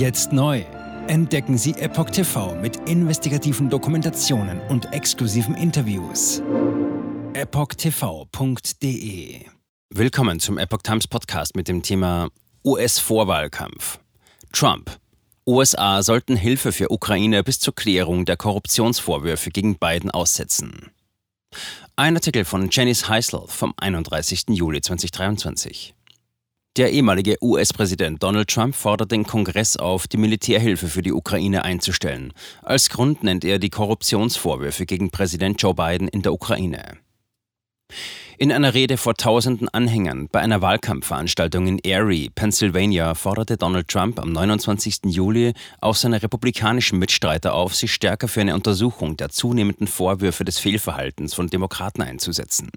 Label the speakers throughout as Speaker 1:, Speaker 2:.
Speaker 1: Jetzt neu. Entdecken Sie Epoch TV mit investigativen Dokumentationen und exklusiven Interviews. EpochTV.de
Speaker 2: Willkommen zum Epoch Times Podcast mit dem Thema US-Vorwahlkampf. Trump. USA sollten Hilfe für Ukraine bis zur Klärung der Korruptionsvorwürfe gegen Biden aussetzen. Ein Artikel von Janice Heisel vom 31. Juli 2023. Der ehemalige US-Präsident Donald Trump fordert den Kongress auf, die Militärhilfe für die Ukraine einzustellen. Als Grund nennt er die Korruptionsvorwürfe gegen Präsident Joe Biden in der Ukraine. In einer Rede vor tausenden Anhängern bei einer Wahlkampfveranstaltung in Erie, Pennsylvania, forderte Donald Trump am 29. Juli auch seine republikanischen Mitstreiter auf, sich stärker für eine Untersuchung der zunehmenden Vorwürfe des Fehlverhaltens von Demokraten einzusetzen.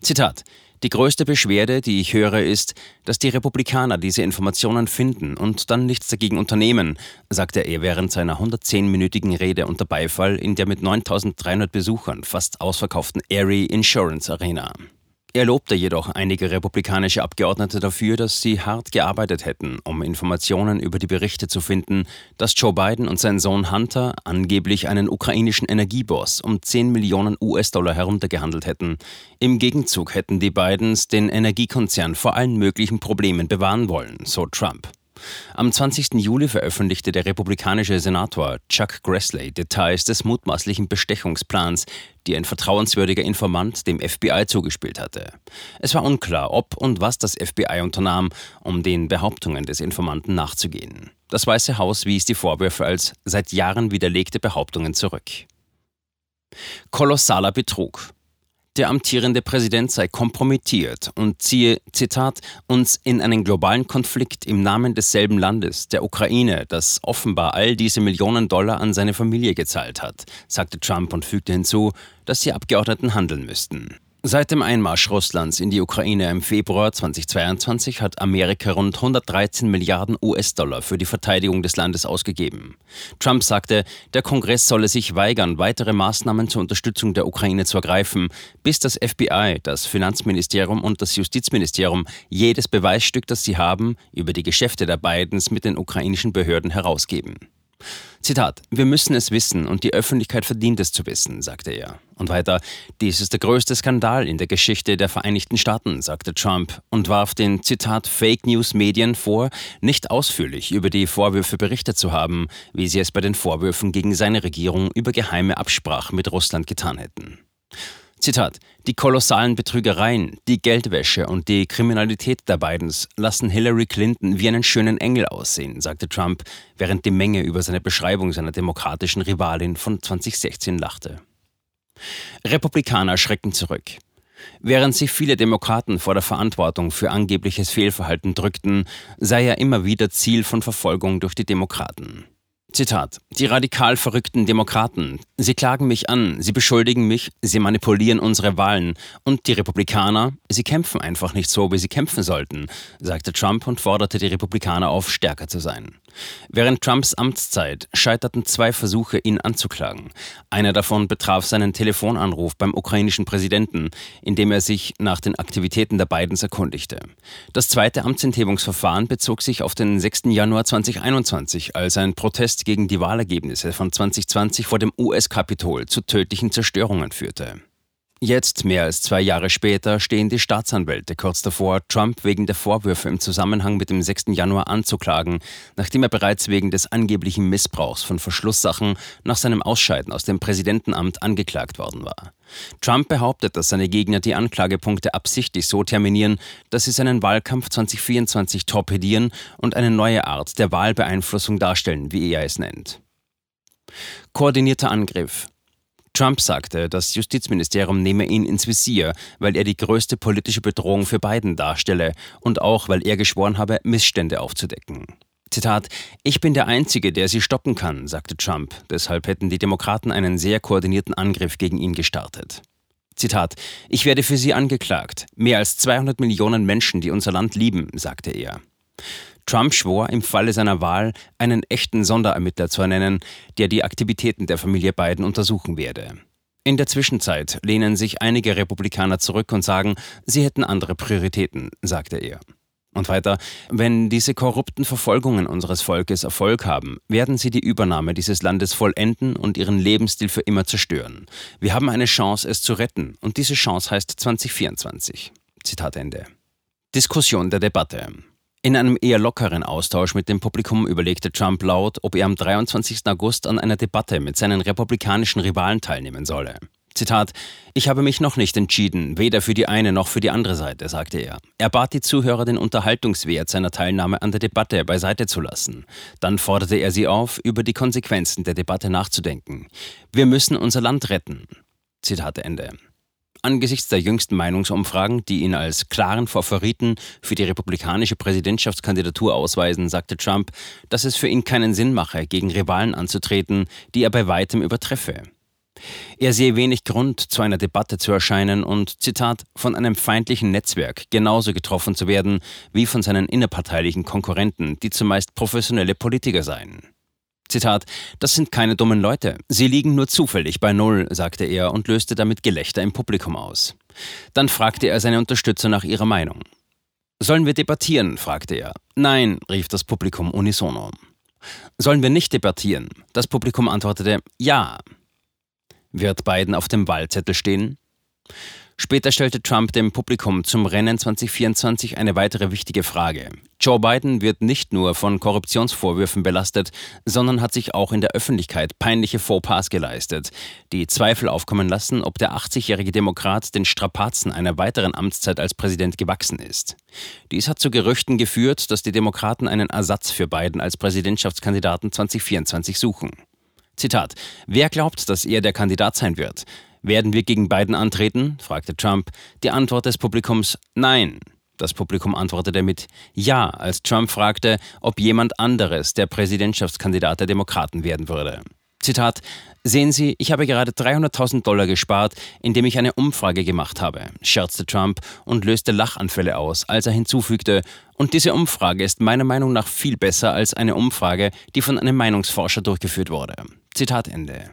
Speaker 2: Zitat die größte Beschwerde, die ich höre, ist, dass die Republikaner diese Informationen finden und dann nichts dagegen unternehmen, sagte er während seiner 110-minütigen Rede unter Beifall in der mit 9300 Besuchern fast ausverkauften Erie Insurance Arena. Er lobte jedoch einige republikanische Abgeordnete dafür, dass sie hart gearbeitet hätten, um Informationen über die Berichte zu finden, dass Joe Biden und sein Sohn Hunter angeblich einen ukrainischen Energieboss um 10 Millionen US-Dollar heruntergehandelt hätten. Im Gegenzug hätten die Bidens den Energiekonzern vor allen möglichen Problemen bewahren wollen, so Trump. Am 20. Juli veröffentlichte der republikanische Senator Chuck Grassley Details des mutmaßlichen Bestechungsplans, die ein vertrauenswürdiger Informant dem FBI zugespielt hatte. Es war unklar, ob und was das FBI unternahm, um den Behauptungen des Informanten nachzugehen. Das Weiße Haus wies die Vorwürfe als seit Jahren widerlegte Behauptungen zurück. Kolossaler Betrug der amtierende Präsident sei kompromittiert und ziehe, Zitat, uns in einen globalen Konflikt im Namen desselben Landes, der Ukraine, das offenbar all diese Millionen Dollar an seine Familie gezahlt hat, sagte Trump und fügte hinzu, dass die Abgeordneten handeln müssten. Seit dem Einmarsch Russlands in die Ukraine im Februar 2022 hat Amerika rund 113 Milliarden US-Dollar für die Verteidigung des Landes ausgegeben. Trump sagte, der Kongress solle sich weigern, weitere Maßnahmen zur Unterstützung der Ukraine zu ergreifen, bis das FBI, das Finanzministerium und das Justizministerium jedes Beweisstück, das sie haben, über die Geschäfte der Bidens mit den ukrainischen Behörden herausgeben. Zitat, wir müssen es wissen und die Öffentlichkeit verdient es zu wissen, sagte er. Und weiter, dies ist der größte Skandal in der Geschichte der Vereinigten Staaten, sagte Trump und warf den, Zitat, Fake News Medien vor, nicht ausführlich über die Vorwürfe berichtet zu haben, wie sie es bei den Vorwürfen gegen seine Regierung über geheime Absprachen mit Russland getan hätten. Zitat: Die kolossalen Betrügereien, die Geldwäsche und die Kriminalität der Bidens lassen Hillary Clinton wie einen schönen Engel aussehen, sagte Trump, während die Menge über seine Beschreibung seiner demokratischen Rivalin von 2016 lachte. Republikaner schrecken zurück. Während sich viele Demokraten vor der Verantwortung für angebliches Fehlverhalten drückten, sei er immer wieder Ziel von Verfolgung durch die Demokraten. Zitat. Die radikal verrückten Demokraten. Sie klagen mich an, sie beschuldigen mich, sie manipulieren unsere Wahlen. Und die Republikaner, sie kämpfen einfach nicht so, wie sie kämpfen sollten, sagte Trump und forderte die Republikaner auf, stärker zu sein. Während Trumps Amtszeit scheiterten zwei Versuche, ihn anzuklagen. Einer davon betraf seinen Telefonanruf beim ukrainischen Präsidenten, in dem er sich nach den Aktivitäten der Bidens erkundigte. Das zweite Amtsenthebungsverfahren bezog sich auf den 6. Januar 2021, als ein Protest gegen die Wahlergebnisse von 2020 vor dem US-Kapitol zu tödlichen Zerstörungen führte. Jetzt, mehr als zwei Jahre später, stehen die Staatsanwälte kurz davor, Trump wegen der Vorwürfe im Zusammenhang mit dem 6. Januar anzuklagen, nachdem er bereits wegen des angeblichen Missbrauchs von Verschlusssachen nach seinem Ausscheiden aus dem Präsidentenamt angeklagt worden war. Trump behauptet, dass seine Gegner die Anklagepunkte absichtlich so terminieren, dass sie seinen Wahlkampf 2024 torpedieren und eine neue Art der Wahlbeeinflussung darstellen, wie er es nennt. Koordinierter Angriff. Trump sagte, das Justizministerium nehme ihn ins Visier, weil er die größte politische Bedrohung für Biden darstelle und auch, weil er geschworen habe, Missstände aufzudecken. Zitat, ich bin der Einzige, der sie stoppen kann, sagte Trump. Deshalb hätten die Demokraten einen sehr koordinierten Angriff gegen ihn gestartet. Zitat, ich werde für sie angeklagt. Mehr als 200 Millionen Menschen, die unser Land lieben, sagte er. Trump schwor im Falle seiner Wahl, einen echten Sonderermittler zu ernennen, der die Aktivitäten der Familie Biden untersuchen werde. In der Zwischenzeit lehnen sich einige Republikaner zurück und sagen, sie hätten andere Prioritäten, sagte er. Und weiter, wenn diese korrupten Verfolgungen unseres Volkes Erfolg haben, werden sie die Übernahme dieses Landes vollenden und ihren Lebensstil für immer zerstören. Wir haben eine Chance, es zu retten, und diese Chance heißt 2024. Zitat Ende. Diskussion der Debatte. In einem eher lockeren Austausch mit dem Publikum überlegte Trump laut, ob er am 23. August an einer Debatte mit seinen republikanischen Rivalen teilnehmen solle. Zitat, ich habe mich noch nicht entschieden, weder für die eine noch für die andere Seite, sagte er. Er bat die Zuhörer, den Unterhaltungswert seiner Teilnahme an der Debatte beiseite zu lassen. Dann forderte er sie auf, über die Konsequenzen der Debatte nachzudenken. Wir müssen unser Land retten. Zitat Ende. Angesichts der jüngsten Meinungsumfragen, die ihn als klaren Favoriten für die republikanische Präsidentschaftskandidatur ausweisen, sagte Trump, dass es für ihn keinen Sinn mache, gegen Rivalen anzutreten, die er bei weitem übertreffe. Er sehe wenig Grund, zu einer Debatte zu erscheinen und, Zitat, von einem feindlichen Netzwerk genauso getroffen zu werden wie von seinen innerparteilichen Konkurrenten, die zumeist professionelle Politiker seien. Zitat, das sind keine dummen Leute. Sie liegen nur zufällig bei Null, sagte er und löste damit Gelächter im Publikum aus. Dann fragte er seine Unterstützer nach ihrer Meinung. Sollen wir debattieren? fragte er. Nein, rief das Publikum unisono. Sollen wir nicht debattieren? Das Publikum antwortete Ja. Wird Biden auf dem Wahlzettel stehen? Später stellte Trump dem Publikum zum Rennen 2024 eine weitere wichtige Frage. Joe Biden wird nicht nur von Korruptionsvorwürfen belastet, sondern hat sich auch in der Öffentlichkeit peinliche Fauxpas geleistet, die Zweifel aufkommen lassen, ob der 80-jährige Demokrat den Strapazen einer weiteren Amtszeit als Präsident gewachsen ist. Dies hat zu Gerüchten geführt, dass die Demokraten einen Ersatz für Biden als Präsidentschaftskandidaten 2024 suchen. Zitat: Wer glaubt, dass er der Kandidat sein wird? Werden wir gegen Biden antreten? fragte Trump. Die Antwort des Publikums Nein. Das Publikum antwortete mit Ja, als Trump fragte, ob jemand anderes der Präsidentschaftskandidat der Demokraten werden würde. Zitat, Sehen Sie, ich habe gerade 300.000 Dollar gespart, indem ich eine Umfrage gemacht habe, scherzte Trump und löste Lachanfälle aus, als er hinzufügte, und diese Umfrage ist meiner Meinung nach viel besser als eine Umfrage, die von einem Meinungsforscher durchgeführt wurde. Zitat Ende.